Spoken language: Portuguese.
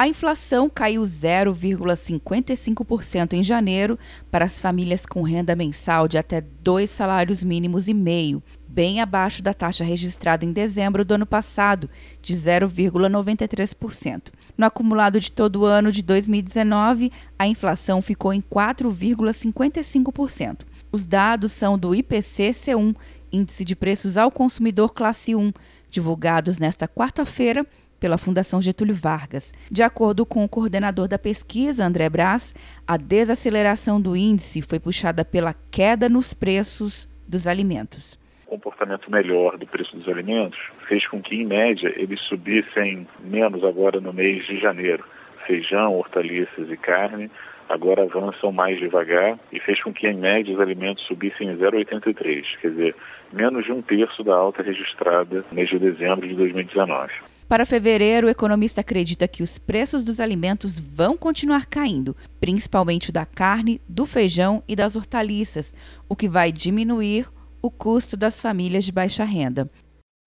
A inflação caiu 0,55% em janeiro para as famílias com renda mensal de até dois salários mínimos e meio, bem abaixo da taxa registrada em dezembro do ano passado, de 0,93%. No acumulado de todo o ano de 2019, a inflação ficou em 4,55%. Os dados são do IPC-C1, Índice de Preços ao Consumidor Classe 1, divulgados nesta quarta-feira pela Fundação Getúlio Vargas. De acordo com o coordenador da pesquisa, André Brás, a desaceleração do índice foi puxada pela queda nos preços dos alimentos. O comportamento melhor do preço dos alimentos fez com que, em média, eles subissem menos agora no mês de janeiro. Feijão, hortaliças e carne agora avançam mais devagar e fez com que, em média, os alimentos subissem em 0,83, quer dizer, menos de um terço da alta registrada no mês de dezembro de 2019. Para fevereiro, o economista acredita que os preços dos alimentos vão continuar caindo, principalmente da carne, do feijão e das hortaliças, o que vai diminuir o custo das famílias de baixa renda.